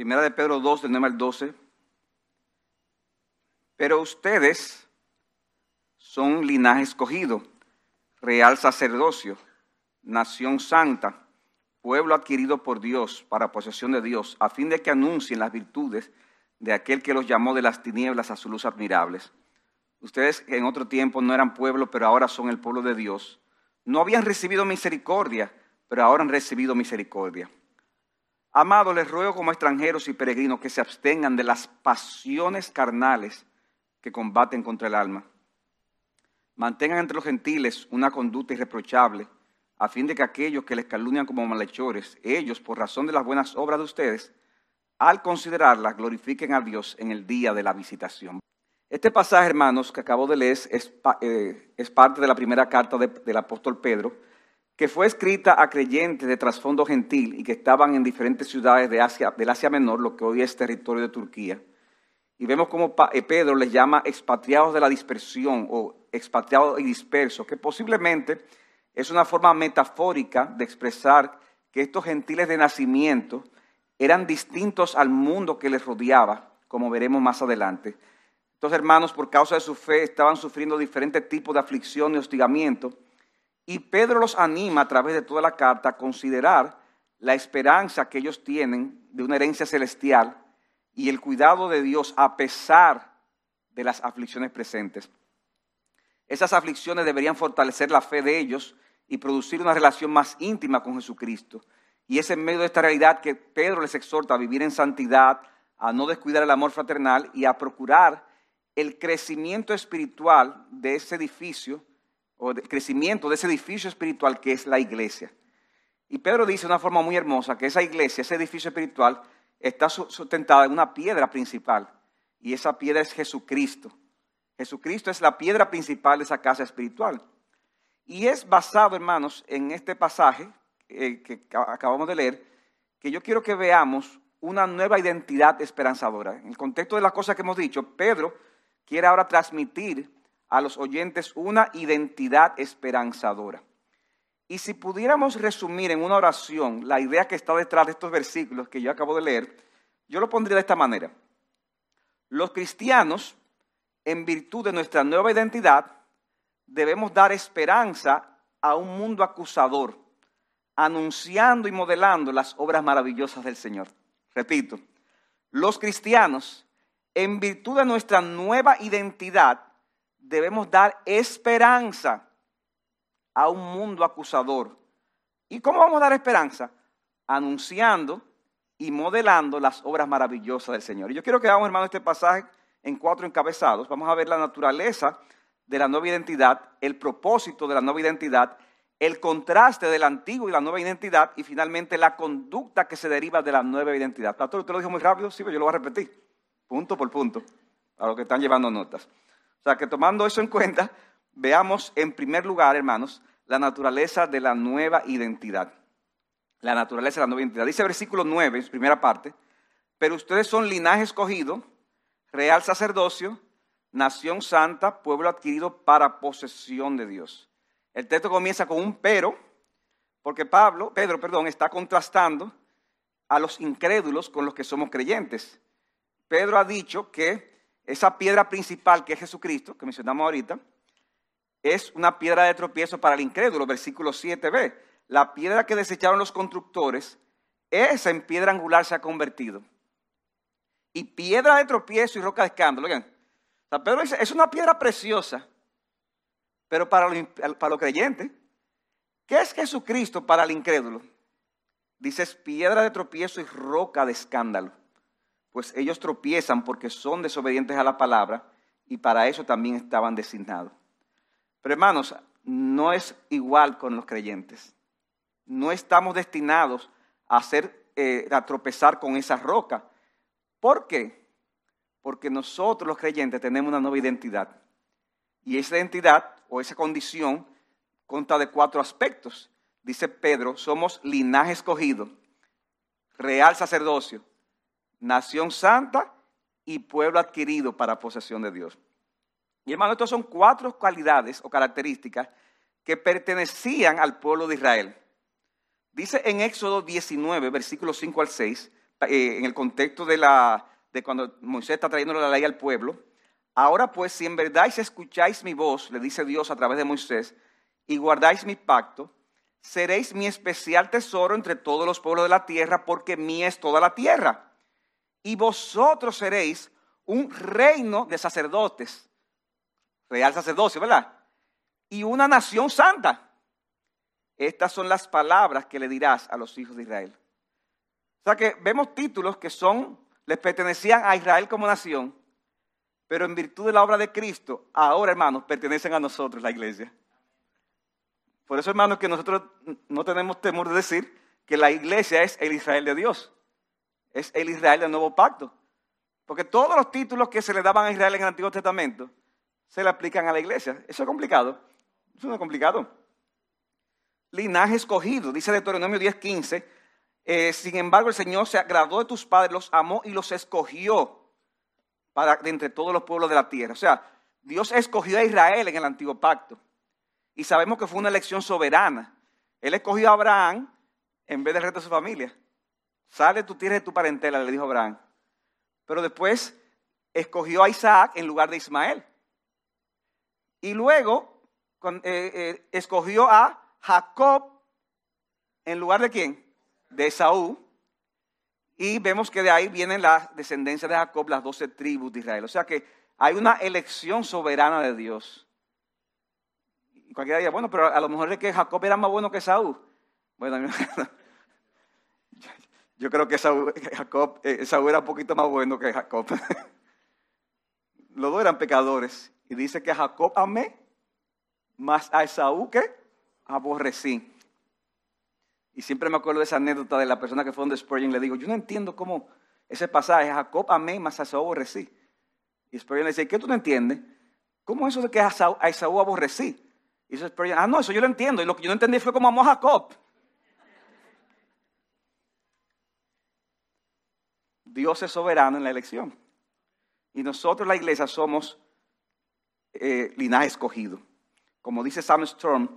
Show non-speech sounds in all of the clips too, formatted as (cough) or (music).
Primera de Pedro 2, del 9 al 12. Pero ustedes son linaje escogido, real sacerdocio, nación santa, pueblo adquirido por Dios para posesión de Dios, a fin de que anuncien las virtudes de aquel que los llamó de las tinieblas a su luz admirables. Ustedes en otro tiempo no eran pueblo, pero ahora son el pueblo de Dios. No habían recibido misericordia, pero ahora han recibido misericordia. Amado, les ruego como extranjeros y peregrinos que se abstengan de las pasiones carnales que combaten contra el alma. Mantengan entre los gentiles una conducta irreprochable, a fin de que aquellos que les calumnian como malhechores, ellos, por razón de las buenas obras de ustedes, al considerarlas, glorifiquen a Dios en el día de la visitación. Este pasaje, hermanos, que acabo de leer, es, eh, parte de la primera carta del apóstol Pedro, que fue escrita a creyentes de trasfondo gentil y que estaban en diferentes ciudades de Asia, del Asia Menor, lo que hoy es territorio de Turquía. Y vemos cómo eh, Pedro les llama expatriados de la dispersión o expatriados y dispersos, que posiblemente es una forma metafórica de expresar que estos gentiles de nacimiento eran distintos al mundo que les rodeaba, como veremos más adelante. Estos hermanos, por causa de su fe, estaban sufriendo diferentes tipos de aflicción y hostigamiento. Y Pedro los anima a través de toda la carta a considerar la esperanza que ellos tienen de una herencia celestial y el cuidado de Dios a pesar de las aflicciones presentes. Esas aflicciones deberían fortalecer la fe de ellos y producir una relación más íntima con Jesucristo. Y es en medio de esta realidad que Pedro les exhorta a vivir en santidad, a no descuidar el amor fraternal y a procurar el crecimiento espiritual de ese edificio, o el crecimiento de ese edificio espiritual que es la iglesia. Y Pedro dice de una forma muy hermosa que esa iglesia, ese edificio espiritual, está sustentada en una piedra principal y esa piedra es Jesucristo. Jesucristo es la piedra principal de esa casa espiritual. Y es basado, hermanos, en este pasaje eh, que acabamos de leer, que yo quiero que veamos una nueva identidad esperanzadora. En el contexto de las cosas que hemos dicho, Pedro quiere ahora transmitir a los oyentes una identidad esperanzadora. Y si pudiéramos resumir en una oración la idea que está detrás de estos versículos que yo acabo de leer, yo lo pondría de esta manera. Los cristianos, en virtud de nuestra nueva identidad, debemos dar esperanza a un mundo acusador, anunciando y modelando las obras maravillosas del Señor. Repito, los cristianos, en virtud de nuestra nueva identidad, debemos dar esperanza a un mundo acusador. ¿Y cómo vamos a dar esperanza? Anunciando y modelando las obras maravillosas del Señor. Y yo quiero que hagamos, hermano, este pasaje en cuatro encabezados. Vamos a ver la naturaleza de la nueva identidad, el propósito de la nueva identidad, el contraste de la antigua y la nueva identidad y finalmente la conducta que se deriva de la nueva identidad. Pastor, usted lo dijo muy rápido, sí, pero yo lo voy a repetir, punto por punto, a los que están llevando notas. O sea, que tomando eso en cuenta, veamos en primer lugar, hermanos, la naturaleza de la nueva identidad. La naturaleza de la nueva identidad. Dice versículo 9, primera parte, pero ustedes son linaje escogido, real sacerdocio, nación santa, pueblo adquirido para posesión de Dios. El texto comienza con un pero, porque Pablo, Pedro, perdón, está contrastando a los incrédulos con los que somos creyentes. Pedro ha dicho que esa piedra principal que es Jesucristo, que mencionamos ahorita, es una piedra de tropiezo para el incrédulo, versículo 7b. La piedra que desecharon los constructores, esa en piedra angular se ha convertido. Y piedra de tropiezo y roca de escándalo. Oigan, Pedro dice, es una piedra preciosa, pero para los, para los creyentes, ¿qué es Jesucristo para el incrédulo? Dice, es piedra de tropiezo y roca de escándalo. Pues ellos tropiezan porque son desobedientes a la palabra y para eso también estaban designados. Pero hermanos, no es igual con los creyentes. No estamos destinados a, hacer, eh, tropezar con esa roca. ¿Por qué? Porque nosotros los creyentes tenemos una nueva identidad. Y esa identidad o esa condición consta de cuatro aspectos. Dice Pedro, somos linaje escogido, real sacerdocio, nación santa y pueblo adquirido para posesión de Dios. Y hermano, estas son cuatro cualidades o características que pertenecían al pueblo de Israel. Dice en Éxodo 19, versículos 5 al 6, eh, en el contexto de, la, de cuando Moisés está trayendo la ley al pueblo. Ahora pues, si en verdad escucháis mi voz, le dice Dios a través de Moisés, y guardáis mi pacto, seréis mi especial tesoro entre todos los pueblos de la tierra, porque mía es toda la tierra. Y vosotros seréis un reino de sacerdotes, real sacerdocio, ¿verdad? Y una nación santa. Estas son las palabras que le dirás a los hijos de Israel. O sea que vemos títulos que son, les pertenecían a Israel como nación, pero en virtud de la obra de Cristo, ahora hermanos, pertenecen a nosotros, la iglesia. Por eso, hermanos, que nosotros no tenemos temor de decir que la iglesia es el Israel de Dios. Es el Israel del nuevo pacto. Porque todos los títulos que se le daban a Israel en el Antiguo Testamento se le aplican a la iglesia. Eso es complicado. Eso no es complicado. Linaje escogido, dice Deuteronomio 10:15. Eh, sin embargo, el Señor se agradó de tus padres, los amó y los escogió para, de entre todos los pueblos de la tierra. O sea, Dios escogió a Israel en el antiguo pacto. Y sabemos que fue una elección soberana. Él escogió a Abraham en vez del resto de su familia. Sale tu tierra de tu parentela, le dijo Abraham. Pero después escogió a Isaac en lugar de Ismael. Y luego eh, eh, escogió a Jacob en lugar de quién? De Esaú. Y vemos que de ahí vienen las descendencias de Jacob, las doce tribus de Israel. O sea que hay una elección soberana de Dios. Y cualquiera diría, bueno, pero a lo mejor es que Jacob era más bueno que Saúl. Bueno, (laughs) yo creo que (laughs) Jacob, eh, Saúl era un poquito más bueno que Jacob. (laughs) Los dos eran pecadores. Y dice que a Jacob amé, más a Esaú que aborrecí. Y siempre me acuerdo de esa anécdota de la persona que fue donde Spurgeon le digo, yo no entiendo cómo ese pasaje, Jacob amé, más a Esaú aborrecí. Y Spurgeon le dice, ¿qué tú no entiendes? ¿Cómo es eso de que a Esaú aborrecí? Y dice ah, no, eso yo lo entiendo. Y lo que yo no entendí fue cómo amó a Jacob. Dios es soberano en la elección. Y nosotros, la iglesia, somos eh, linaje escogido. Como dice Sam Storm,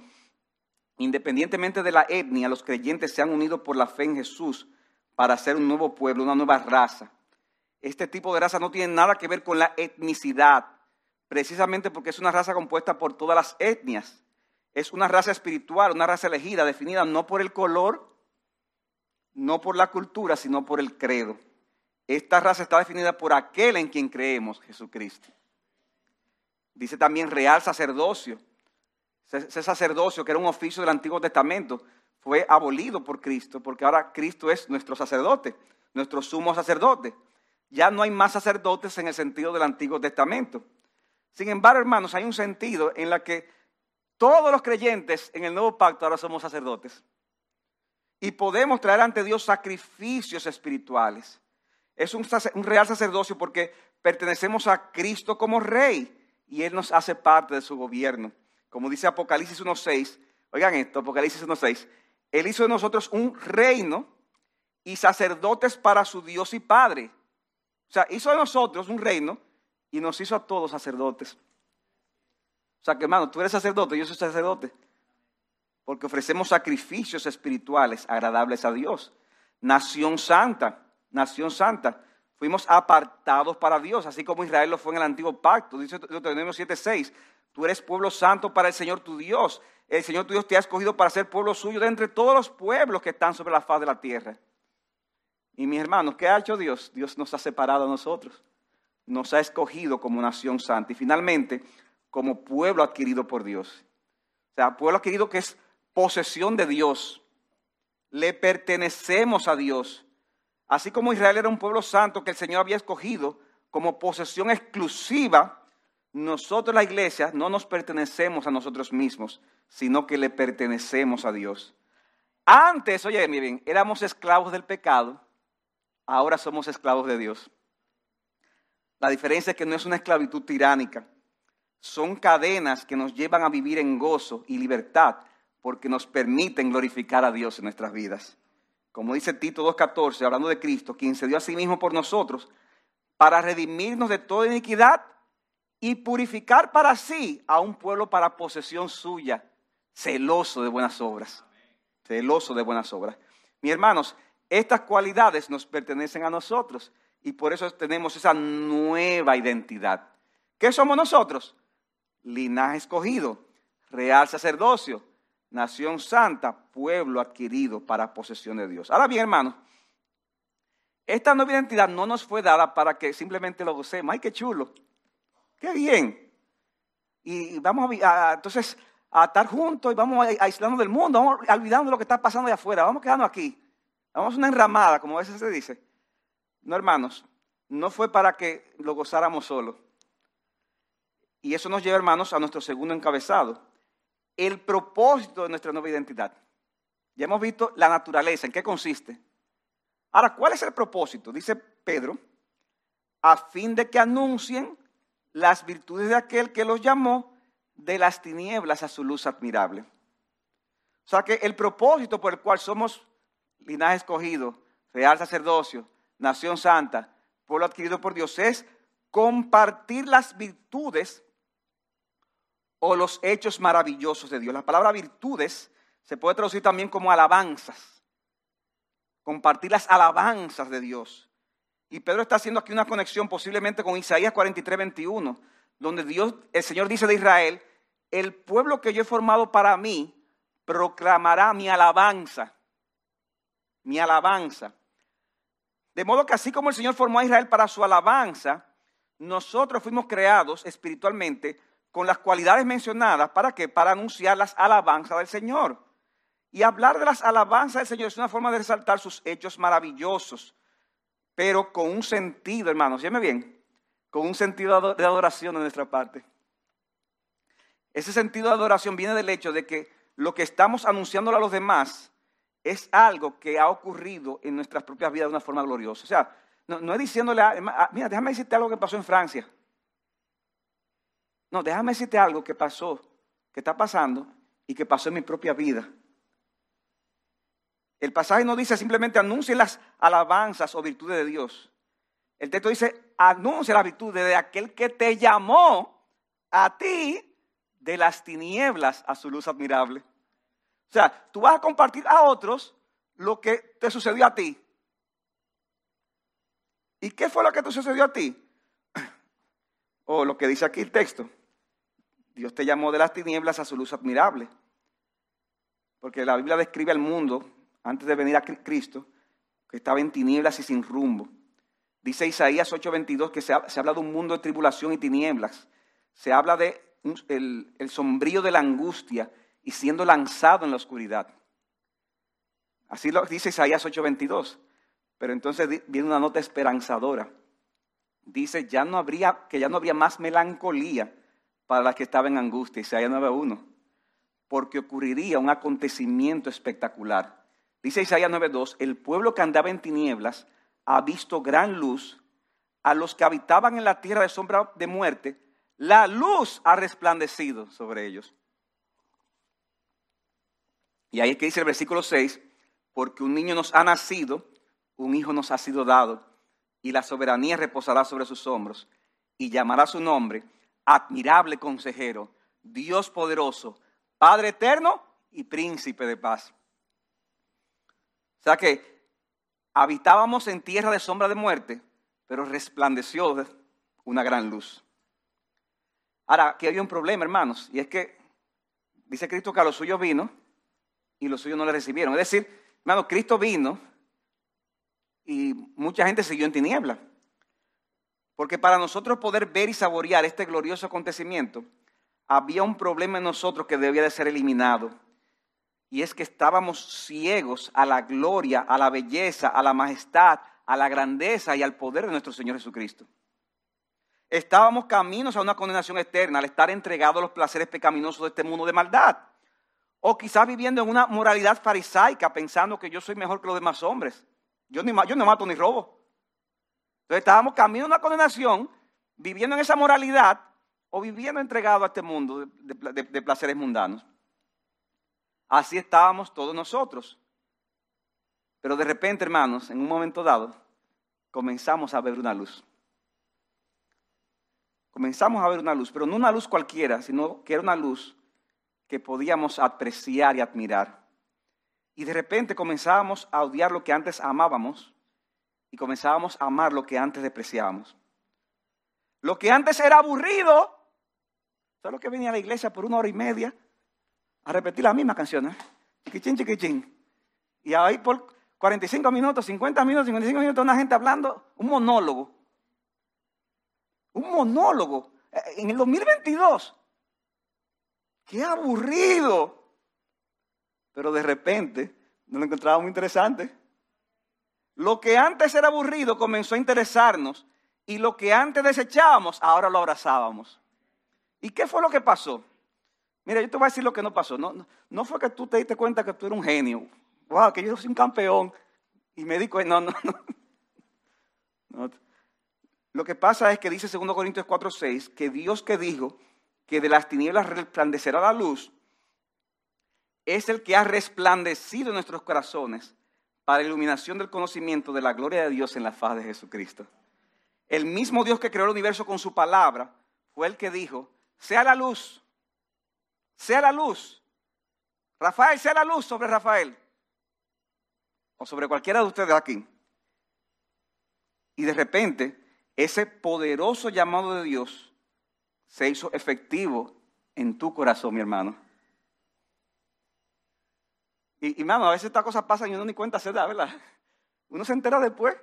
independientemente de la etnia, los creyentes se han unido por la fe en Jesús para hacer un nuevo pueblo, una nueva raza. Este tipo de raza no tiene nada que ver con la etnicidad, precisamente porque es una raza compuesta por todas las etnias. Es una raza espiritual, una raza elegida, definida no por el color, no por la cultura, sino por el credo. Esta raza está definida por aquel en quien creemos, Jesucristo. Dice también real sacerdocio. Ese sacerdocio, que era un oficio del Antiguo Testamento, fue abolido por Cristo, porque ahora Cristo es nuestro sacerdote, nuestro sumo sacerdote. Ya no hay más sacerdotes en el sentido del Antiguo Testamento. Sin embargo, hermanos, hay un sentido en la que todos los creyentes en el nuevo pacto ahora somos sacerdotes. Y podemos traer ante Dios sacrificios espirituales. Es un, real sacerdocio porque pertenecemos a Cristo como rey y Él nos hace parte de su gobierno. Como dice Apocalipsis 1.6, oigan esto, Apocalipsis 1.6, Él hizo de nosotros un reino y sacerdotes para su Dios y Padre. O sea, hizo de nosotros un reino y nos hizo a todos sacerdotes. O sea que hermano, tú eres sacerdote, yo soy sacerdote. Porque ofrecemos sacrificios espirituales agradables a Dios. Nación santa, nación santa. Fuimos apartados para Dios, así como Israel lo fue en el antiguo pacto. Dice Deuteronomio 7:6. Tú eres pueblo santo para el Señor tu Dios. El Señor tu Dios te ha escogido para ser pueblo suyo de entre todos los pueblos que están sobre la faz de la tierra. Y mis hermanos, ¿qué ha hecho Dios? Dios nos ha separado a nosotros. Nos ha escogido como nación santa. Y finalmente, como pueblo adquirido por Dios. O sea, pueblo adquirido que es posesión de Dios. Le pertenecemos a Dios. Así como Israel era un pueblo santo que el Señor había escogido como posesión exclusiva nosotros la iglesia no nos pertenecemos a nosotros mismos, sino que le pertenecemos a Dios. Antes, oye, miren, éramos esclavos del pecado, ahora somos esclavos de Dios. La diferencia es que no es una esclavitud tiránica, son cadenas que nos llevan a vivir en gozo y libertad porque nos permiten glorificar a Dios en nuestras vidas. Como dice Tito 2.14, hablando de Cristo, quien se dio a sí mismo por nosotros, para redimirnos de toda iniquidad y purificar para sí a un pueblo para posesión suya, celoso de buenas obras. Celoso de buenas obras. Mis hermanos, estas cualidades nos pertenecen a nosotros y por eso tenemos esa nueva identidad. ¿Qué somos nosotros? Linaje escogido, real sacerdocio, nación santa, pueblo adquirido para posesión de Dios. Ahora bien, hermanos, esta nueva identidad no nos fue dada para que simplemente lo gocemos. ¡Ay, qué chulo! ¡Qué bien! Y vamos a, entonces a estar juntos y vamos a aislarnos del mundo, vamos olvidando lo que está pasando allá afuera, vamos quedando aquí. Vamos a una enramada, como a veces se dice. No, hermanos, no fue para que lo gozáramos solo. Y eso nos lleva, hermanos, a nuestro segundo encabezado. El propósito de nuestra nueva identidad. Ya hemos visto la naturaleza, en qué consiste. Ahora, ¿cuál es el propósito? Dice Pedro, a fin de que anuncien las virtudes de aquel que los llamó de las tinieblas a su luz admirable. O sea que el propósito por el cual somos linaje escogido, real sacerdocio, nación santa, pueblo adquirido por Dios, es compartir las virtudes o los hechos maravillosos de Dios. La palabra virtudes se puede traducir también como alabanzas compartir las alabanzas de Dios. Y Pedro está haciendo aquí una conexión posiblemente con Isaías 43, 21, donde Dios, el Señor dice de Israel, el pueblo que yo he formado para mí proclamará mi alabanza, mi alabanza. De modo que así como el Señor formó a Israel para su alabanza, nosotros fuimos creados espiritualmente con las cualidades mencionadas, ¿para qué? Para anunciar las alabanzas del Señor. Y hablar de las alabanzas del Señor es una forma de resaltar sus hechos maravillosos, pero con un sentido, hermanos, me bien, con un sentido de adoración de nuestra parte. Ese sentido de adoración viene del hecho de que lo que estamos anunciándole a los demás es algo que ha ocurrido en nuestras propias vidas de una forma gloriosa. O sea, no, es diciéndole, a, mira, déjame decirte algo que pasó en Francia. No, déjame decirte algo que pasó, que está pasando y que pasó en mi propia vida. El pasaje no dice simplemente anuncie las alabanzas o virtudes de Dios. El texto dice anuncia las virtudes de aquel que te llamó a ti de las tinieblas a su luz admirable. O sea, tú vas a compartir a otros lo que te sucedió a ti. ¿Y qué fue lo que te sucedió a ti? (clears throat) O lo que dice aquí el texto. Dios te llamó de las tinieblas a su luz admirable. Porque la Biblia describe al mundo antes de venir a Cristo, que estaba en tinieblas y sin rumbo. Dice Isaías 8:22 que se, habla de un mundo de tribulación y tinieblas. Se habla de el, sombrío de la angustia y siendo lanzado en la oscuridad. Así lo dice Isaías 8:22. Pero entonces viene una nota esperanzadora. Dice ya no habría, que ya no habría más melancolía para las que estaban en angustia. Isaías 9:1. Porque ocurriría un acontecimiento espectacular. Dice Isaías 9:2, el pueblo que andaba en tinieblas ha visto gran luz, a los que habitaban en la tierra de sombra de muerte, la luz ha resplandecido sobre ellos. Y ahí es que dice el versículo 6, porque un niño nos ha nacido, un hijo nos ha sido dado, y la soberanía reposará sobre sus hombros, y llamará su nombre, admirable consejero, Dios poderoso, Padre eterno y príncipe de paz. O sea que habitábamos en tierra de sombra de muerte, pero resplandeció una gran luz. Ahora, aquí hay un problema, hermanos, y es que dice Cristo que a los suyos vino y los suyos no le recibieron. Es decir, hermano, Cristo vino y mucha gente siguió en tiniebla. Porque para nosotros poder ver y saborear este glorioso acontecimiento, había un problema en nosotros que debía de ser eliminado y es que estábamos ciegos a la gloria, a la belleza, a la majestad, a la grandeza y al poder de nuestro Señor Jesucristo. Estábamos caminos a una condenación eterna al estar entregados a los placeres pecaminosos de este mundo de maldad. O quizás viviendo en una moralidad farisaica, pensando que yo soy mejor que los demás hombres. Yo, ni, yo no mato ni robo. Entonces estábamos camino a una condenación, viviendo en esa moralidad o viviendo entregado a este mundo de placeres mundanos. Así estábamos todos nosotros. Pero de repente, hermanos, en un momento dado, comenzamos a ver una luz. Comenzamos a ver una luz, pero no una luz cualquiera, sino que era una luz que podíamos apreciar y admirar. Y de repente comenzábamos a odiar lo que antes amábamos y comenzábamos a amar lo que antes despreciábamos. Lo que antes era aburrido, ¿sabes lo que venía a la iglesia por una hora y media? A repetir las mismas canciones. Chiquichín. Y ahí por 45 minutos, 50 minutos, 55 minutos, una gente hablando, un monólogo. Un monólogo. Eh, en el 2022. ¡Qué aburrido! Pero de repente nos lo encontraba muy interesante. Lo que antes era aburrido comenzó a interesarnos y lo que antes desechábamos, ahora lo abrazábamos. ¿Y qué fue lo que pasó? Mira, yo te voy a decir lo que no pasó. No, no, fue que tú te diste cuenta que tú eres un genio. Wow, que yo soy un campeón. Y me di cuenta, no, no, no. (laughs) no. Lo que pasa es que dice 2 Corintios 4:6 que Dios que dijo que de las tinieblas resplandecerá la luz, es el que ha resplandecido en nuestros corazones para iluminación del conocimiento de la gloria de Dios en la faz de Jesucristo. El mismo Dios que creó el universo con su palabra fue el que dijo, sea la luz, sea la luz. Rafael, sea la luz sobre Rafael. O sobre cualquiera de ustedes aquí. Y de repente, ese poderoso llamado de Dios se hizo efectivo en tu corazón, mi hermano. Y, hermano, a veces estas cosas pasan y uno ni cuenta se da, ¿verdad? Uno se entera después.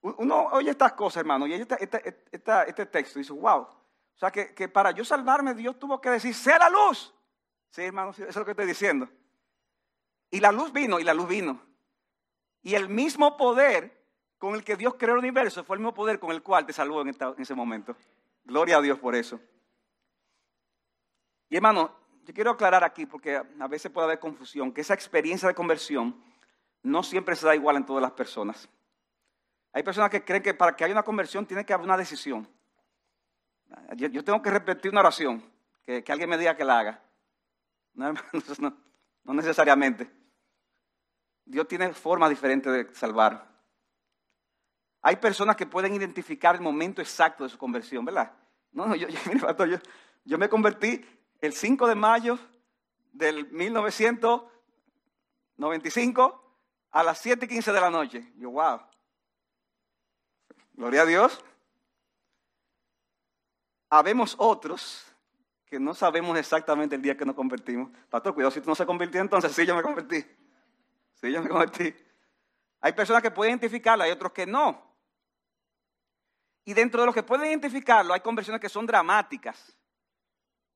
Uno oye estas cosas, hermano, y este texto y dice, wow. O sea, que, para yo salvarme, Dios tuvo que decir, sea la luz. Sí, hermano, eso es lo que estoy diciendo. Y la luz vino, y la luz vino. Y el mismo poder con el que Dios creó el universo fue el mismo poder con el cual te salvó en ese momento. Gloria a Dios por eso. Y hermano, yo quiero aclarar aquí, porque a veces puede haber confusión, que esa experiencia de conversión no siempre se da igual en todas las personas. Hay personas que creen que para que haya una conversión tiene que haber una decisión. Yo, tengo que repetir una oración, que, alguien me diga que la haga. (laughs) No, necesariamente. Dios tiene formas diferentes de salvar. Hay personas que pueden identificar el momento exacto de su conversión, ¿verdad? No, no, yo, (laughs) me convertí el 5 de mayo del 1995 a las 7 y 15 de la noche. Yo, wow. Gloria a Dios. Habemos otros que no sabemos exactamente el día que nos convertimos. Pastor, cuidado si tú no se convirtió entonces. Sí, yo me convertí. Sí, yo me convertí. Hay personas que pueden identificarlo, hay otros que no. Y dentro de los que pueden identificarlo, hay conversiones que son dramáticas.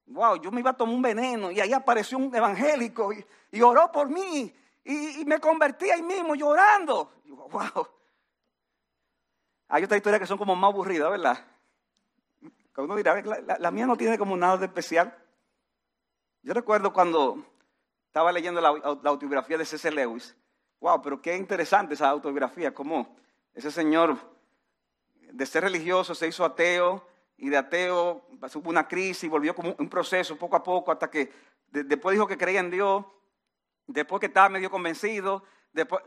Wow, yo me iba a tomar un veneno y ahí apareció un evangélico y, oró por mí y, me convertí ahí mismo llorando. wow. Hay otras historias que son como más aburridas, ¿verdad? Que uno dirá, la, la, mía no tiene como nada de especial. Yo recuerdo cuando estaba leyendo la, autobiografía de C.C. Lewis. Wow, pero qué interesante esa autobiografía, como ese señor de ser religioso se hizo ateo y de ateo hubo una crisis, volvió como un proceso poco a poco hasta que después dijo que creía en Dios, después que estaba medio convencido, después,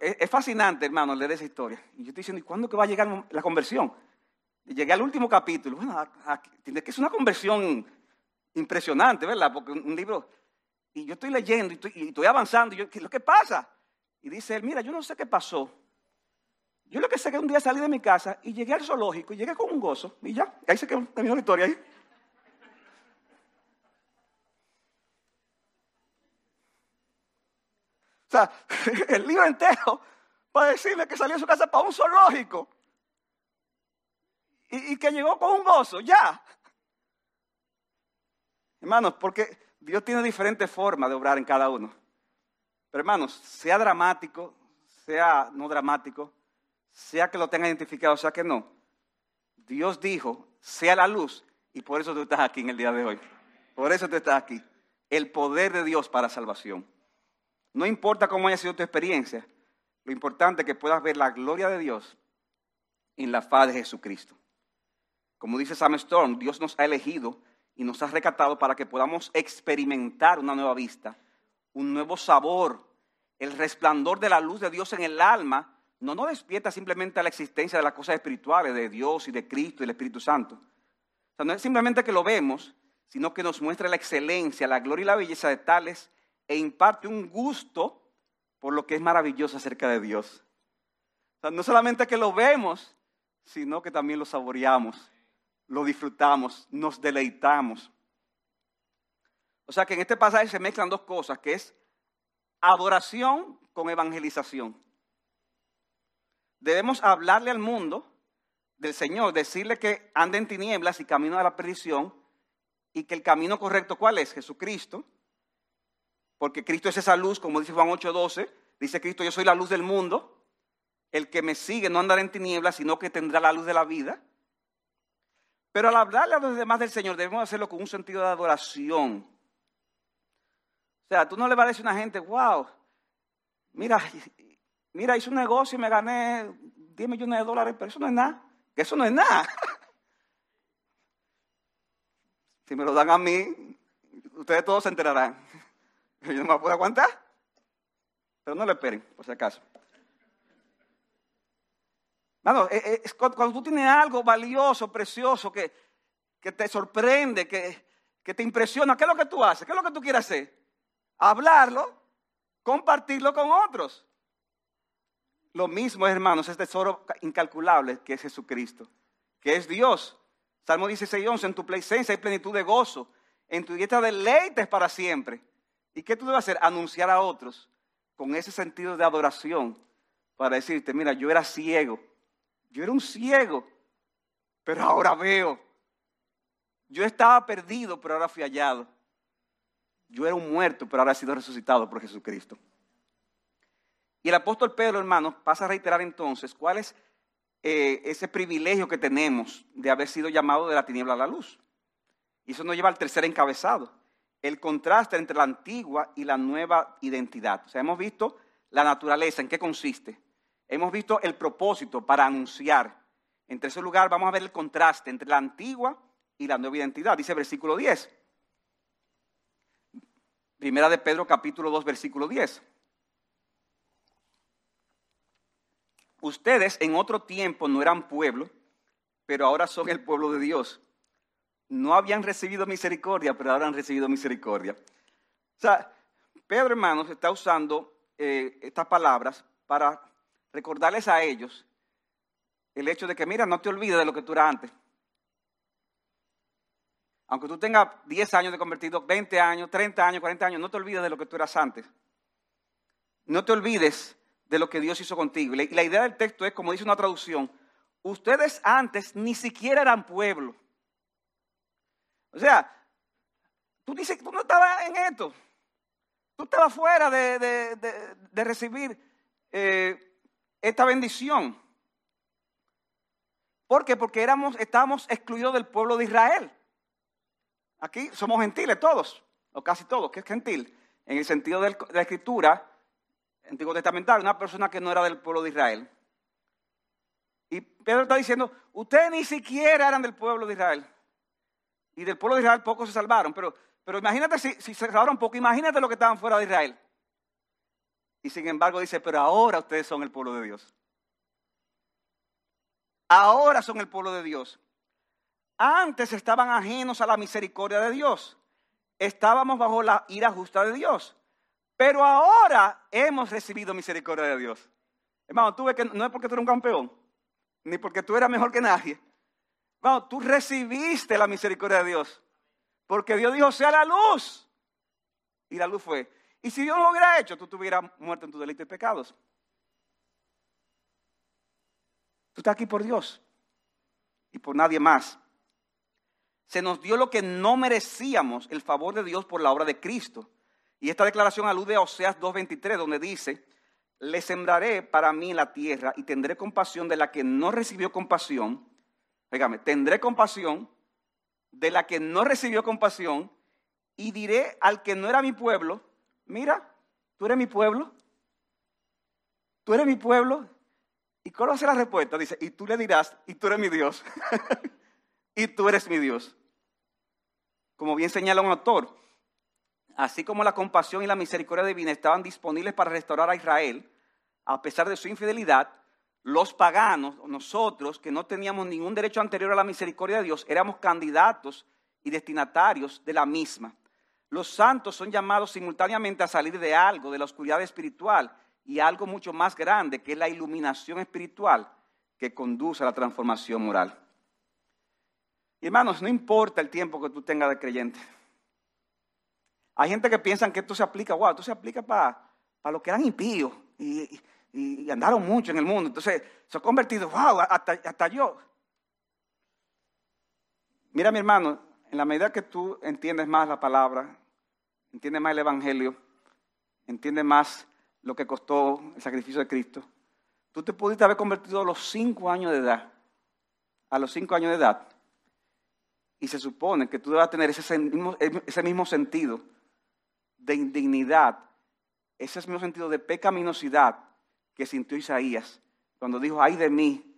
es, fascinante, hermano, leer esa historia. Y yo estoy diciendo, ¿y cuándo que va a llegar la conversión? Llegué al último capítulo. Bueno, tiene que es una conversión impresionante, ¿verdad? Porque un libro, y yo estoy leyendo y estoy, avanzando, y yo, ¿qué es lo que pasa? Y dice él, mira, yo no sé qué pasó, yo lo que sé que un día salí de mi casa y llegué al zoológico y llegué con un gozo y ya, ahí se quedó, terminó la historia ahí. O sea, (laughs) el libro entero para decirle que salió de su casa para un zoológico y, y que llegó con un gozo, ya. Hermanos, porque Dios tiene diferentes formas de obrar en cada uno. Pero hermanos, sea dramático, sea no dramático, sea que lo tenga identificado, sea que no, Dios dijo, sea la luz, y por eso tú estás aquí en el día de hoy. Por eso tú estás aquí. El poder de Dios para salvación. No importa cómo haya sido tu experiencia, lo importante es que puedas ver la gloria de Dios en la faz de Jesucristo. Como dice Sam Storm, Dios nos ha elegido y nos ha recatado para que podamos experimentar una nueva vista, un nuevo sabor, el resplandor de la luz de Dios en el alma no nos despierta simplemente a la existencia de las cosas espirituales, de Dios y de Cristo y del Espíritu Santo. O sea, no es simplemente que lo vemos, sino que nos muestra la excelencia, la gloria y la belleza de tales e imparte un gusto por lo que es maravilloso acerca de Dios. no solamente que lo vemos, sino que también lo saboreamos, lo disfrutamos, nos deleitamos. O sea que en este pasaje se mezclan dos cosas, que es adoración con evangelización. Debemos hablarle al mundo del Señor, decirle que anda en tinieblas y camino a la perdición y que el camino correcto cuál es? Jesucristo. Porque Cristo es esa luz, como dice Juan 8:12, dice Cristo, yo soy la luz del mundo. El que me sigue no andará en tinieblas, sino que tendrá la luz de la vida. Pero al hablarle a los demás del Señor debemos hacerlo con un sentido de adoración. O sea, tú no le vas a decir a una gente, wow, mira, mira, hice un negocio y me gané 10 millones de dólares, pero eso no es nada. Eso no es nada. (laughs) Si me lo dan a mí, ustedes todos se enterarán. (laughs) Yo no me puedo aguantar. Pero no lo esperen, por si acaso. Mano, eh, eh, cuando tú tienes algo valioso, precioso, que, que te sorprende, que, que te impresiona, ¿qué es lo que tú haces? ¿Qué es lo que tú quieres hacer? Hablarlo, compartirlo con otros. Lo mismo, hermanos, es tesoro incalculable que es Jesucristo, que es Dios. Salmo 16, 11, en tu presencia hay plenitud de gozo, en tu dieta deleites para siempre. ¿Y qué tú debes hacer? Anunciar a otros con ese sentido de adoración para decirte, mira, yo era ciego, yo era un ciego, pero ahora veo. Yo estaba perdido, pero ahora fui hallado. Yo era un muerto, pero ahora he sido resucitado por Jesucristo. Y el apóstol Pedro, hermanos, pasa a reiterar entonces cuál es eh, ese privilegio que tenemos de haber sido llamado de la tiniebla a la luz. Y eso nos lleva al tercer encabezado, el contraste entre la antigua y la nueva identidad. O sea, hemos visto la naturaleza, en qué consiste. Hemos visto el propósito para anunciar. En tercer lugar, vamos a ver el contraste entre la antigua y la nueva identidad. Dice versículo 10. Primera de Pedro capítulo 2, versículo 10. Ustedes en otro tiempo no eran pueblo, pero ahora son el pueblo de Dios. No habían recibido misericordia, pero ahora han recibido misericordia. O sea, Pedro, hermanos, está usando eh, estas palabras para recordarles a ellos el hecho de que, mira, no te olvides de lo que tú eras antes. Aunque tú tengas 10 años de convertido, 20 años, 30 años, 40 años, no te olvides de lo que tú eras antes. No te olvides de lo que Dios hizo contigo. Y la idea del texto es, como dice una traducción, ustedes antes ni siquiera eran pueblo. O sea, tú dices que tú no estabas en esto. Tú estabas fuera de, recibir eh, esta bendición. ¿Por qué? Porque éramos, estábamos excluidos del pueblo de Israel. Aquí somos gentiles todos, o casi todos, que es gentil. En el sentido de la escritura, Antiguo Testamentario, una persona que no era del pueblo de Israel. Y Pedro está diciendo, ustedes ni siquiera eran del pueblo de Israel. Y del pueblo de Israel pocos se salvaron. Pero, pero imagínate si, si se salvaron poco, imagínate lo que estaban fuera de Israel. Y sin embargo dice, pero ahora ustedes son el pueblo de Dios. Ahora son el pueblo de Dios. Antes estaban ajenos a la misericordia de Dios. Estábamos bajo la ira justa de Dios. Pero ahora hemos recibido misericordia de Dios. Hermano, que no es porque tú eres un campeón, ni porque tú eras mejor que nadie. Hermano, tú recibiste la misericordia de Dios. Porque Dios dijo, sea la luz. Y la luz fue. Y si Dios no lo hubiera hecho, tú estuvieras muerto en tu delito y pecados. Tú estás aquí por Dios y por nadie más. Se nos dio lo que no merecíamos, el favor de Dios por la obra de Cristo. Y esta declaración alude a Oseas 2.23, donde dice, le sembraré para mí la tierra y tendré compasión de la que no recibió compasión. Fíjame, tendré compasión de la que no recibió compasión y diré al que no era mi pueblo, mira, tú eres mi pueblo, tú eres mi pueblo. ¿Y cuál va a ser la respuesta? Dice, y tú le dirás, y tú eres mi Dios, (laughs) y tú eres mi Dios. Como bien señala un autor, así como la compasión y la misericordia divina estaban disponibles para restaurar a Israel, a pesar de su infidelidad, los paganos, nosotros que no teníamos ningún derecho anterior a la misericordia de Dios, éramos candidatos y destinatarios de la misma. Los santos son llamados simultáneamente a salir de algo, de la oscuridad espiritual, y algo mucho más grande, que es la iluminación espiritual que conduce a la transformación moral. hermanos, no importa el tiempo que tú tengas de creyente. Hay gente que piensa que esto se aplica, wow, esto se aplica para, para los que eran impíos y, andaron mucho en el mundo. Entonces se ha convertido, wow, hasta, hasta yo. Mira mi hermano, en la medida que tú entiendes más la palabra, entiendes más el Evangelio, entiendes más lo que costó el sacrificio de Cristo, tú te pudiste haber convertido a los cinco años de edad, a los cinco años de edad, y se supone que tú debas tener ese ese mismo sentido de indignidad, ese mismo sentido de pecaminosidad que sintió Isaías cuando dijo, ay de mí,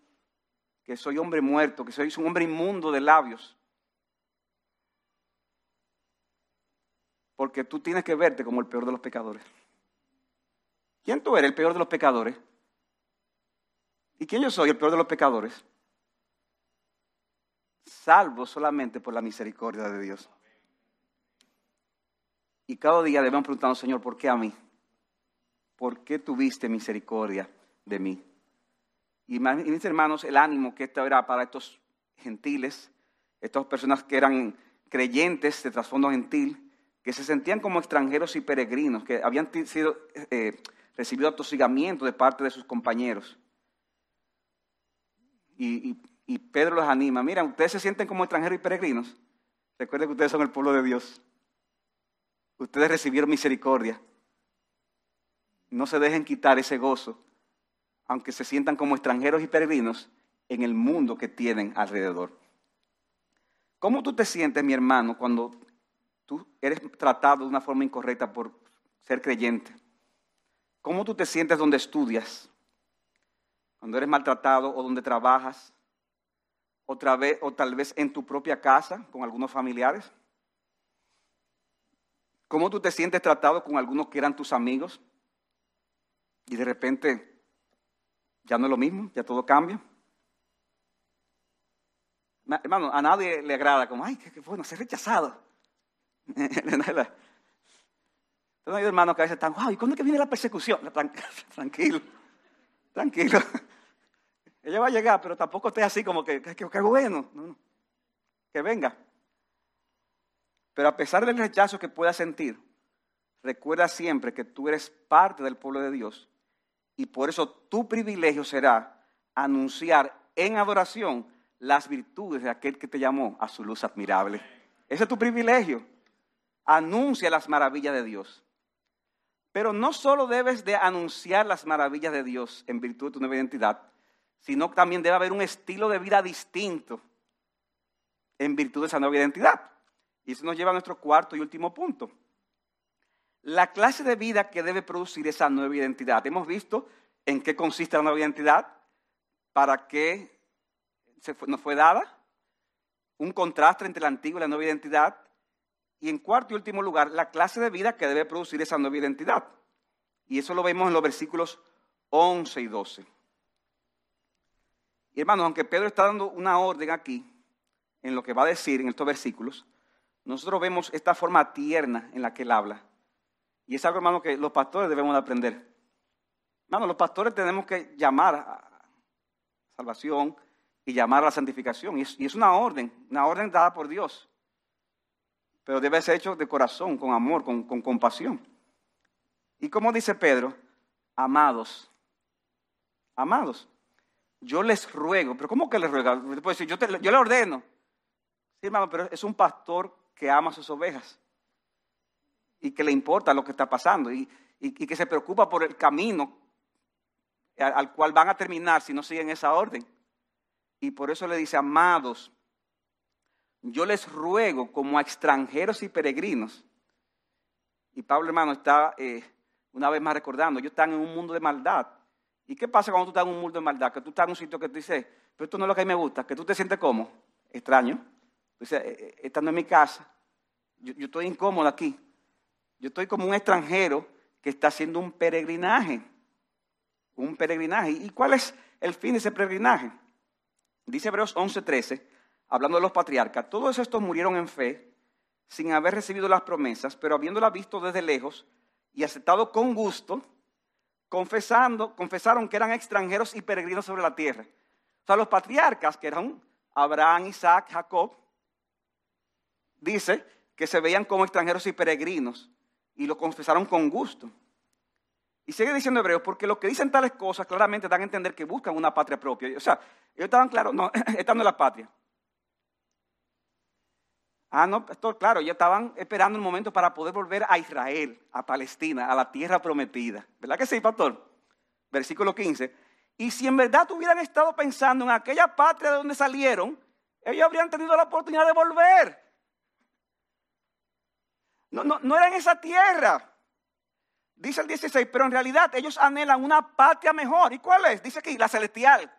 que soy hombre muerto, que soy un hombre inmundo de labios. Porque tú tienes que verte como el peor de los pecadores. ¿Quién tú eres, el peor de los pecadores? ¿Y quién yo soy, el peor de los pecadores? Salvo solamente por la misericordia de Dios. Y cada día debemos preguntarnos, Señor, ¿por qué a mí? ¿Por qué tuviste misericordia de mí? Y mis hermanos, el ánimo que esto era para estos gentiles, estas personas que eran creyentes de trasfondo gentil, que se sentían como extranjeros y peregrinos, que habían sido, eh, recibido atosigamiento de parte de sus compañeros. Y, y Pedro los anima, mira, ustedes se sienten como extranjeros y peregrinos. Recuerden que ustedes son el pueblo de Dios. Ustedes recibieron misericordia. No se dejen quitar ese gozo, aunque se sientan como extranjeros y peregrinos en el mundo que tienen alrededor. ¿Cómo tú te sientes, mi hermano, cuando tú eres tratado de una forma incorrecta por ser creyente? ¿Cómo tú te sientes donde estudias? Cuando eres maltratado o donde trabajas, otra vez, o tal vez en tu propia casa con algunos familiares. ¿Cómo tú te sientes tratado con algunos que eran tus amigos? Y de repente ya no es lo mismo, ya todo cambia. Hermano, a nadie le agrada como, ay, qué, bueno, ser rechazado. (laughs) Entonces hay hermanos que a veces están, wow, ¿y cuándo es que viene la persecución? (laughs) Tranquilo, tranquilo. (laughs) Ella va a llegar, pero tampoco esté así como que, qué bueno. Que venga. Pero a pesar del rechazo que puedas sentir, recuerda siempre que tú eres parte del pueblo de Dios y por eso tu privilegio será anunciar en adoración las virtudes de aquel que te llamó a su luz admirable. Ese es tu privilegio. Anuncia las maravillas de Dios. Pero no solo debes de anunciar las maravillas de Dios en virtud de tu nueva identidad, sino que también debe haber un estilo de vida distinto en virtud de esa nueva identidad. Y eso nos lleva a nuestro cuarto y último punto. La clase de vida que debe producir esa nueva identidad. Hemos visto en qué consiste la nueva identidad, para qué nos fue dada, un contraste entre la antigua y la nueva identidad, y en cuarto y último lugar, la clase de vida que debe producir esa nueva identidad. Y eso lo vemos en los versículos 11 y 12. Y hermanos, aunque Pedro está dando una orden aquí, en lo que va a decir en estos versículos, nosotros vemos esta forma tierna en la que él habla. Y es algo, hermano, que los pastores debemos aprender. Hermano, los pastores tenemos que llamar a salvación y llamar a la santificación. Y es, una orden, una orden dada por Dios. Pero debe ser hecho de corazón, con amor, con, compasión. Y como dice Pedro, amados, amados, yo les ruego, pero ¿cómo que les ruego? yo, yo le ordeno. Sí, hermano, pero es un pastor que ama a sus ovejas y que le importa lo que está pasando y, que se preocupa por el camino al, cual van a terminar si no siguen esa orden. Y por eso le dice, amados, yo les ruego como a extranjeros y peregrinos. Y Pablo hermano está eh, una vez más recordando, ellos están en un mundo de maldad. ¿Y qué pasa cuando tú estás en un mundo de maldad? Que tú estás en un sitio que tú dices, pero esto no es lo que a mí me gusta, que tú te sientes como extraño. Dice, eh, eh, estando en mi casa, yo, estoy incómodo aquí. Yo estoy como un extranjero que está haciendo un peregrinaje. Un peregrinaje. ¿Y cuál es el fin de ese peregrinaje? Dice Hebreos 11:13, hablando de los patriarcas, todos estos murieron en fe, sin haber recibido las promesas, pero habiéndolas visto desde lejos y aceptado con gusto, confesando, confesaron que eran extranjeros y peregrinos sobre la tierra. O sea, los patriarcas, que eran Abraham, Isaac, Jacob, dice que se veían como extranjeros y peregrinos y lo confesaron con gusto. Y sigue diciendo Hebreos, porque lo que dicen tales cosas claramente dan a entender que buscan una patria propia. O sea, ellos estaban claros, no, (clears throat) esta no la patria. Ah, no, esto, claro, ellos estaban esperando un momento para poder volver a Israel, a Palestina, a la tierra prometida. ¿Verdad que sí, pastor? Versículo 15. Y si en verdad hubieran estado pensando en aquella patria de donde salieron, ellos habrían tenido la oportunidad de volver. No, no, no era en esa tierra. Dice el 16, pero en realidad ellos anhelan una patria mejor. ¿Y cuál es? Dice aquí, la celestial.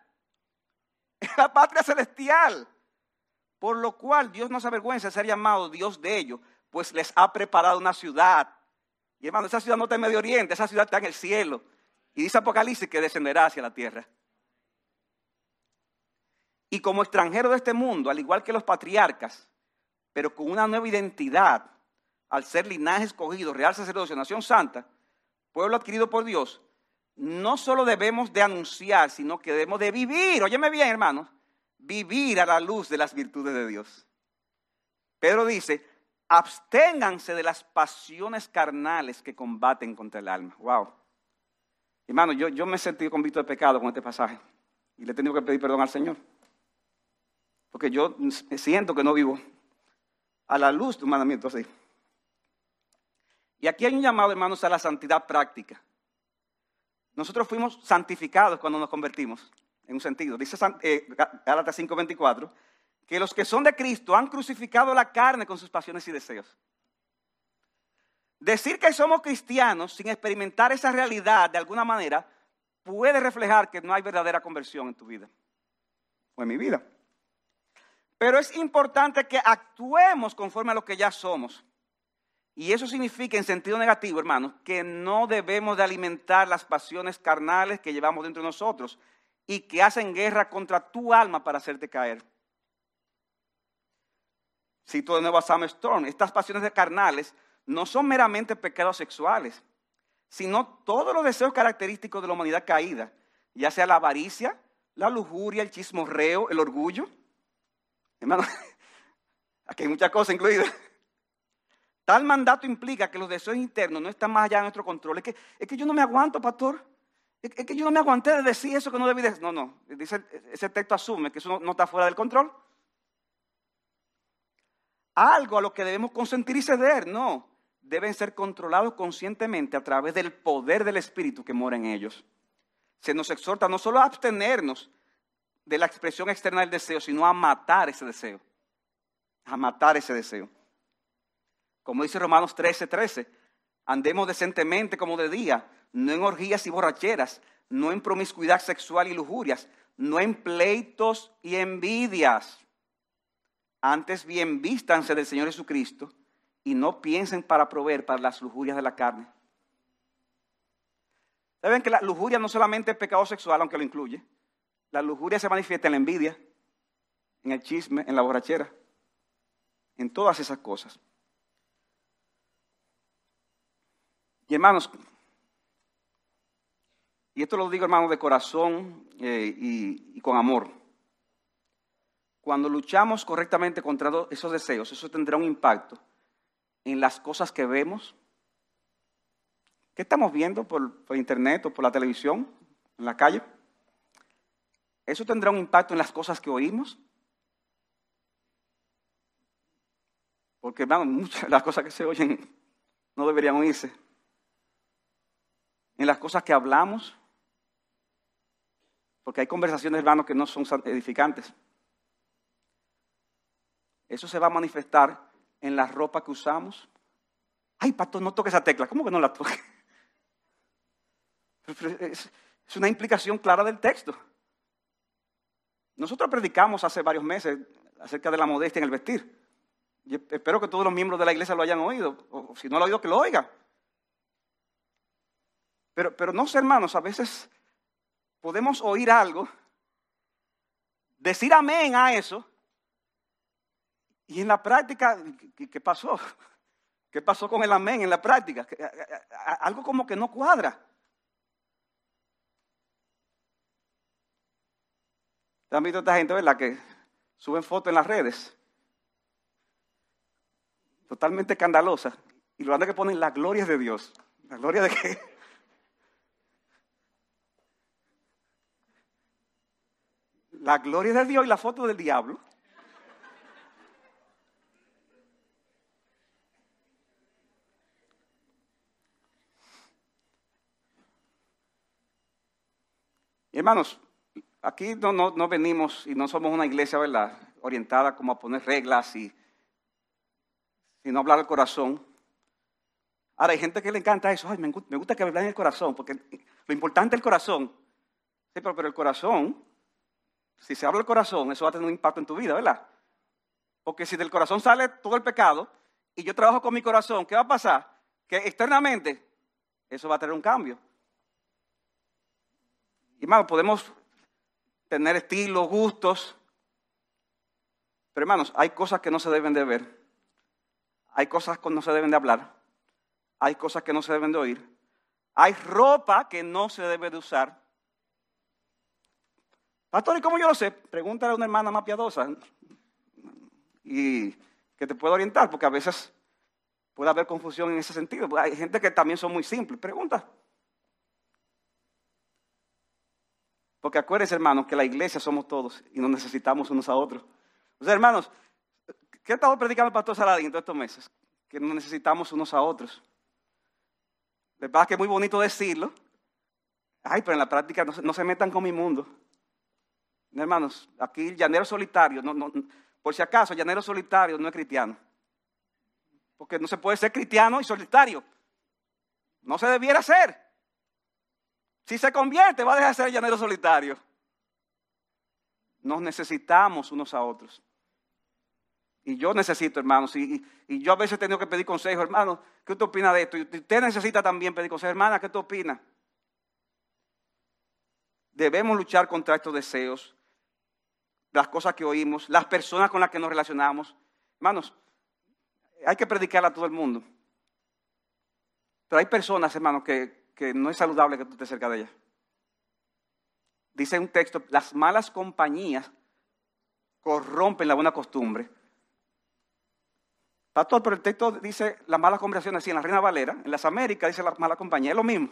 (laughs) La patria celestial. Por lo cual Dios no se avergüenza de ser llamado Dios de ellos, pues les ha preparado una ciudad. Y hermano, esa ciudad no está en Medio Oriente, esa ciudad está en el cielo. Y dice Apocalipsis que descenderá hacia la tierra. Y como extranjero de este mundo, al igual que los patriarcas, pero con una nueva identidad, al ser linaje escogido, real sacerdocio, nación santa, pueblo adquirido por Dios, no solo debemos de anunciar, sino que debemos de vivir, óyeme bien hermanos, vivir a la luz de las virtudes de Dios. Pedro dice, absténganse de las pasiones carnales que combaten contra el alma. Wow. Hermano, yo, yo me he sentido convicto de pecado con este pasaje y le he tenido que pedir perdón al Señor. Porque yo siento que no vivo a la luz de un mandamiento así. Y aquí hay un llamado, hermanos, a la santidad práctica. Nosotros fuimos santificados cuando nos convertimos, en un sentido. Dice eh, Gálatas 5:24, que los que son de Cristo han crucificado la carne con sus pasiones y deseos. Decir que somos cristianos sin experimentar esa realidad de alguna manera puede reflejar que no hay verdadera conversión en tu vida o en mi vida. Pero es importante que actuemos conforme a lo que ya somos. Y eso significa en sentido negativo, hermanos, que no debemos de alimentar las pasiones carnales que llevamos dentro de nosotros y que hacen guerra contra tu alma para hacerte caer. Cito de nuevo a Sam Storm, estas pasiones carnales no son meramente pecados sexuales, sino todos los deseos característicos de la humanidad caída, ya sea la avaricia, la lujuria, el chismorreo, el orgullo. Hermano, (laughs) aquí hay muchas cosas incluidas. Tal mandato implica que los deseos internos no están más allá de nuestro control. Es que, es que yo no me aguanto, pastor. Es, que yo no me aguanté de decir eso que no debí decir. No, no. Ese texto asume que eso no está fuera del control. Algo a lo que debemos consentir y ceder. No deben ser controlados conscientemente a través del poder del Espíritu que mora en ellos. Se nos exhorta no solo a abstenernos de la expresión externa del deseo, sino a matar ese deseo. A matar ese deseo. Como dice Romanos 13, 13, andemos decentemente como de día, no en orgías y borracheras, no en promiscuidad sexual y lujurias, no en pleitos y envidias. Antes bien vístanse del Señor Jesucristo y no piensen para proveer para las lujurias de la carne. ¿Saben que la lujuria no solamente es pecado sexual, aunque lo incluye? La lujuria se manifiesta en la envidia, en el chisme, en la borrachera, en todas esas cosas. Y hermanos, y esto lo digo hermanos de corazón eh, y, con amor, cuando luchamos correctamente contra esos deseos, eso tendrá un impacto en las cosas que vemos? ¿Qué estamos viendo por, internet o por la televisión, en la calle? ¿Eso tendrá un impacto en las cosas que oímos? Porque, hermano, (laughs) muchas de las cosas que se oyen no deberían oírse. En las cosas que hablamos, porque hay conversaciones, hermanos, que no son edificantes. Eso se va a manifestar en la ropa que usamos. Ay, pastor, no toque esa tecla. ¿Cómo que no la toque? (laughs) Es, una implicación clara del texto. Nosotros predicamos hace varios meses acerca de la modestia en el vestir. Y espero que todos los miembros de la iglesia lo hayan oído. O si no lo ha oído, que lo oiga. Pero, pero no sé, hermanos, a veces podemos oír algo, decir amén a eso, Y en la práctica, ¿qué pasó? (laughs) ¿Qué pasó con el amén en la práctica? Algo como que no cuadra. ¿Han visto esta gente, verdad? Que suben fotos en las redes. Totalmente escandalosa. Y lo que ponen la gloria de Dios. ¿La gloria de qué? La gloria de Dios y la foto del diablo. Hermanos, aquí no, no, venimos y no somos una iglesia, ¿verdad? Orientada como a poner reglas y sino hablar al corazón. Ahora, hay gente que le encanta eso. Ay, me, gusta que hablen el corazón, porque lo importante es el corazón. Sí, pero el corazón, si se habla el corazón, eso va a tener un impacto en tu vida, ¿verdad? Porque si del corazón sale todo el pecado y yo trabajo con mi corazón, ¿qué va a pasar? Que externamente eso va a tener un cambio. Y hermanos, podemos tener estilos, gustos, pero hermanos, hay cosas que no se deben de ver, hay cosas que no se deben de hablar, hay cosas que no se deben de oír. Hay ropa que no se debe de usar. Pastor, ¿y cómo yo lo sé? Pregúntale a una hermana más piadosa y que te pueda orientar, porque a veces puede haber confusión en ese sentido. Hay gente que también son muy simples. Pregunta. Porque acuérdense, hermanos, que la iglesia somos todos y nos necesitamos unos a otros. O sea, hermanos, ¿qué ha estado predicando el pastor Saladín todos estos meses? Que nos necesitamos unos a otros. De verdad que es muy bonito decirlo. Ay, pero en la práctica no, se metan con mi mundo. Hermanos, aquí el llanero solitario, por si acaso, llanero solitario no es cristiano. Porque no se puede ser cristiano y solitario. No se debiera ser. Si se convierte, va a dejar de ser el llanero solitario. Nos necesitamos unos a otros. Y yo necesito, hermanos, y, yo a veces he tenido que pedir consejo, hermano, ¿qué usted opina de esto? Y usted necesita también pedir consejo, hermana, ¿qué usted opina? Debemos luchar contra estos deseos, las cosas que oímos, las personas con las que nos relacionamos. Hermanos, hay que predicar a todo el mundo. Pero hay personas, hermanos, que, que no es saludable que tú estés cerca de ellas. Dice un texto, las malas compañías corrompen la buena costumbre. Pastor, pero el texto dice las malas conversaciones así en la Reina Valera, en las Américas dice las malas compañías, es lo mismo.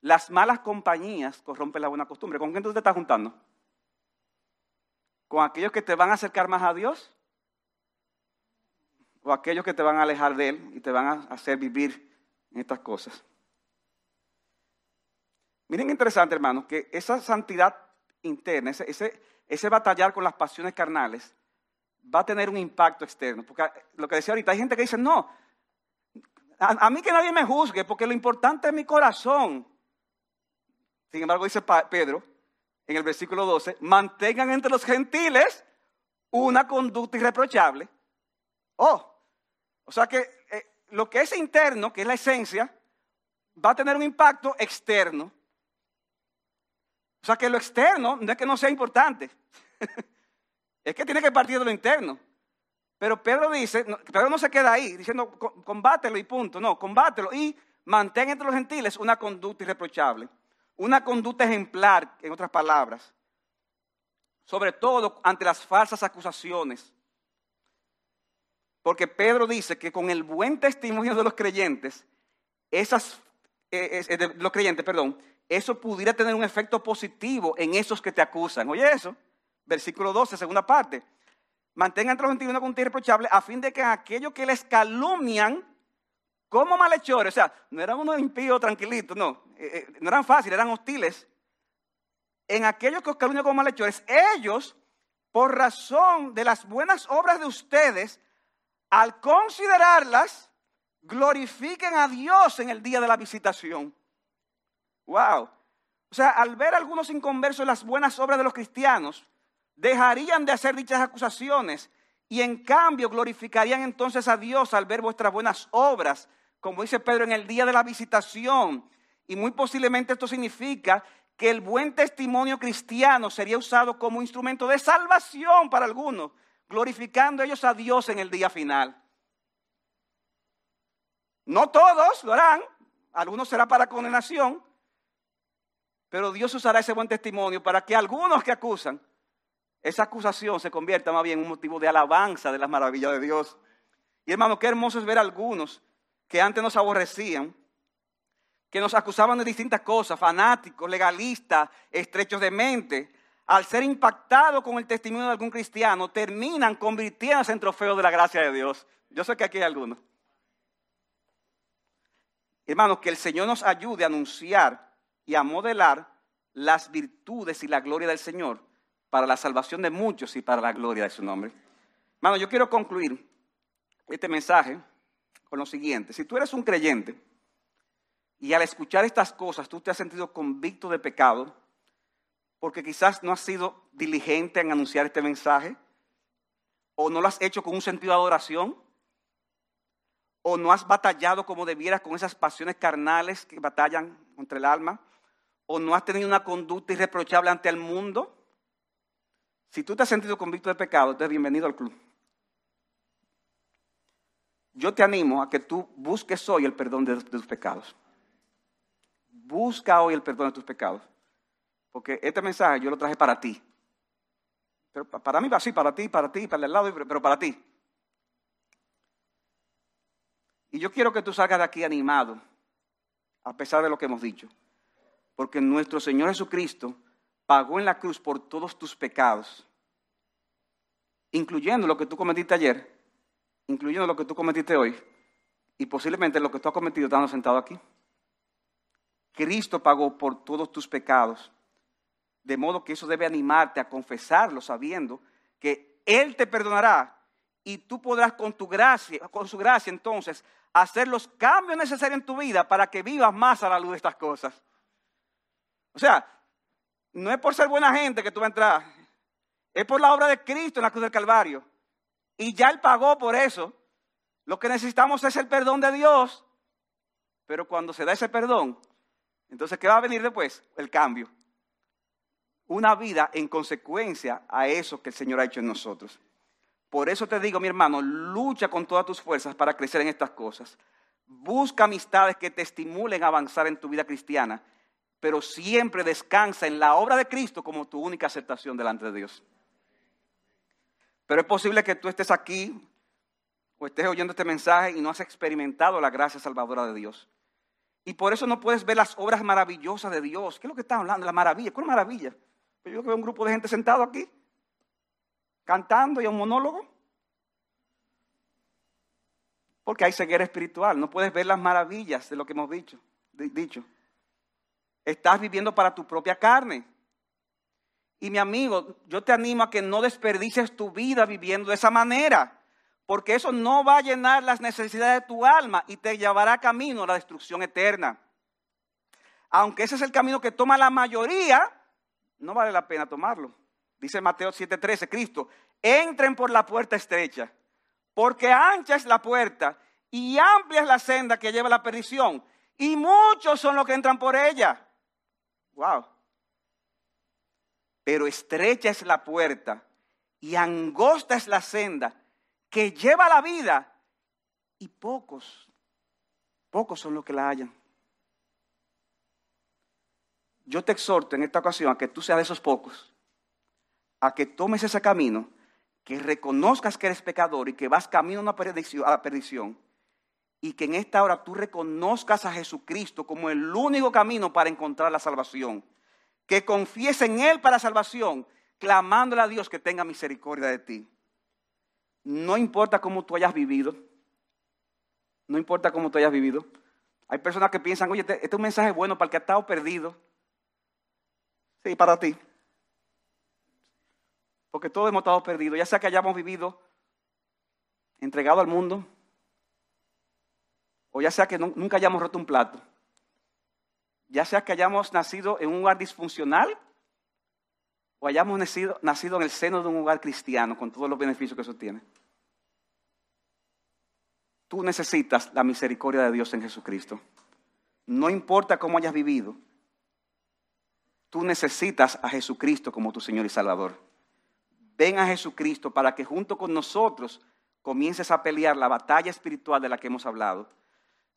Las malas compañías corrompen la buena costumbre. ¿Con quién tú te estás juntando? ¿Con aquellos que te van a acercar más a Dios? ¿O aquellos que te van a alejar de Él y te van a hacer vivir en estas cosas? Miren interesante, hermanos, que esa santidad interna, ese, ese, batallar con las pasiones carnales, va a tener un impacto externo. Porque lo que decía ahorita, hay gente que dice, no, a, mí que nadie me juzgue, porque lo importante es mi corazón. Sin embargo, dice Pedro en el versículo 12, mantengan entre los gentiles una conducta irreprochable. Oh, o sea que eh, lo que es interno, que es la esencia, va a tener un impacto externo. O sea que lo externo no es que no sea importante, (laughs) es que tiene que partir de lo interno. Pero Pedro dice, Pedro no se queda ahí diciendo combátelo y punto, no, combátelo y mantén entre los gentiles una conducta irreprochable, una conducta ejemplar, en otras palabras, sobre todo ante las falsas acusaciones. Porque Pedro dice que con el buen testimonio de los creyentes, esas, eh, eh, los creyentes, perdón, eso pudiera tener un efecto positivo en esos que te acusan. Oye eso, versículo 12, segunda parte. Mantengan entre los gentiles una conducta irreprochable a fin de que aquellos que les calumnian como malhechores, o sea, no eran unos impíos tranquilitos, no, eh, eh, no eran fáciles, eran hostiles. En aquellos que os calumnian como malhechores, ellos, por razón de las buenas obras de ustedes, al considerarlas, glorifiquen a Dios en el día de la visitación. Wow. O sea, al ver algunos inconversos las buenas obras de los cristianos, dejarían de hacer dichas acusaciones y en cambio glorificarían entonces a Dios al ver vuestras buenas obras, como dice Pedro en el día de la visitación. Y muy posiblemente esto significa que el buen testimonio cristiano sería usado como instrumento de salvación para algunos, glorificando ellos a Dios en el día final. No todos lo harán, algunos será para condenación, pero Dios usará ese buen testimonio para que algunos que acusan, esa acusación se convierta más bien en un motivo de alabanza de las maravillas de Dios. Y hermano, qué hermoso es ver a algunos que antes nos aborrecían, que nos acusaban de distintas cosas, fanáticos, legalistas, estrechos de mente, al ser impactados con el testimonio de algún cristiano, terminan convirtiéndose en trofeos de la gracia de Dios. Yo sé que aquí hay algunos. Hermanos, que el Señor nos ayude a anunciar y a modelar las virtudes y la gloria del Señor para la salvación de muchos y para la gloria de su nombre. Hermano, yo quiero concluir este mensaje lo siguiente. Si tú eres un creyente y al escuchar estas cosas tú te has sentido convicto de pecado, porque quizás no has sido diligente en anunciar este mensaje, o no lo has hecho con un sentido de adoración, o no has batallado como debieras con esas pasiones carnales que batallan contra el alma, o no has tenido una conducta irreprochable ante el mundo, si tú te has sentido convicto de pecado, entonces bienvenido al club. Yo te animo a que tú busques hoy el perdón de, tus pecados. Busca hoy el perdón de tus pecados. Porque este mensaje yo lo traje para ti. Pero para mí va así, para ti, para ti, para el lado, pero para ti. Y yo quiero que tú salgas de aquí animado, a pesar de lo que hemos dicho. Porque nuestro Señor Jesucristo pagó en la cruz por todos tus pecados, incluyendo lo que tú cometiste ayer, incluyendo lo que tú cometiste hoy, y posiblemente lo que tú has cometido estando sentado aquí. Cristo pagó por todos tus pecados, de modo que eso debe animarte a confesarlo sabiendo que Él te perdonará y tú podrás con tu gracia, con su gracia entonces, hacer los cambios necesarios en tu vida para que vivas más a la luz de estas cosas. O sea, no es por ser buena gente que tú vas a entrar, es por la obra de Cristo en la cruz del Calvario. Y ya Él pagó por eso. Lo que necesitamos es el perdón de Dios. Pero cuando se da ese perdón, entonces, ¿qué va a venir después? El cambio. Una vida en consecuencia a eso que el Señor ha hecho en nosotros. Por eso te digo, mi hermano, lucha con todas tus fuerzas para crecer en estas cosas. Busca amistades que te estimulen a avanzar en tu vida cristiana, pero siempre descansa en la obra de Cristo como tu única aceptación delante de Dios. Pero es posible que tú estés aquí o estés oyendo este mensaje y no has experimentado la gracia salvadora de Dios. Y por eso no puedes ver las obras maravillosas de Dios. ¿Qué es lo que están hablando? La maravilla. ¿Cuál maravilla? Pues yo veo un grupo de gente sentado aquí cantando y un monólogo. Porque hay ceguera espiritual, no puedes ver las maravillas de lo que hemos dicho. dicho. Estás viviendo para tu propia carne. Y mi amigo, yo te animo a que no desperdicies tu vida viviendo de esa manera, porque eso no va a llenar las necesidades de tu alma y te llevará camino a la destrucción eterna. Aunque ese es el camino que toma la mayoría, no vale la pena tomarlo. Dice Mateo 7:13, Cristo, entren por la puerta estrecha, porque ancha es la puerta y amplia es la senda que lleva a la perdición, y muchos son los que entran por ella. Wow. Pero estrecha es la puerta y angosta es la senda que lleva a la vida, y pocos, pocos son los que la hallan. Yo te exhorto en esta ocasión a que tú seas de esos pocos a que tomes ese camino, que reconozcas que eres pecador y que vas camino a, la perdición, y que en esta hora tú reconozcas a Jesucristo como el único camino para encontrar la salvación. Que confíes en Él para salvación, clamándole a Dios que tenga misericordia de ti. No importa cómo tú hayas vivido, no importa cómo tú hayas vivido. Hay personas que piensan, oye, este, este es un mensaje bueno para el que ha estado perdido. Sí, para ti porque todos hemos estado perdidos, ya sea que hayamos vivido entregado al mundo, o ya sea que nunca hayamos roto un plato, ya sea que hayamos nacido en un lugar disfuncional, o hayamos nacido, nacido en el seno de un hogar cristiano, con todos los beneficios que eso tiene. Tú necesitas la misericordia de Dios en Jesucristo. No importa cómo hayas vivido, tú necesitas a Jesucristo como tu Señor y Salvador ven a Jesucristo para que junto con nosotros comiences a pelear la batalla espiritual de la que hemos hablado,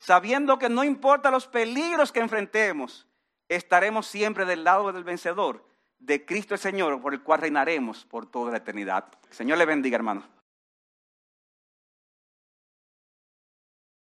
sabiendo que no importa los peligros que enfrentemos, estaremos siempre del lado del vencedor, de Cristo el Señor, por el cual reinaremos por toda la eternidad. Señor le bendiga, hermano.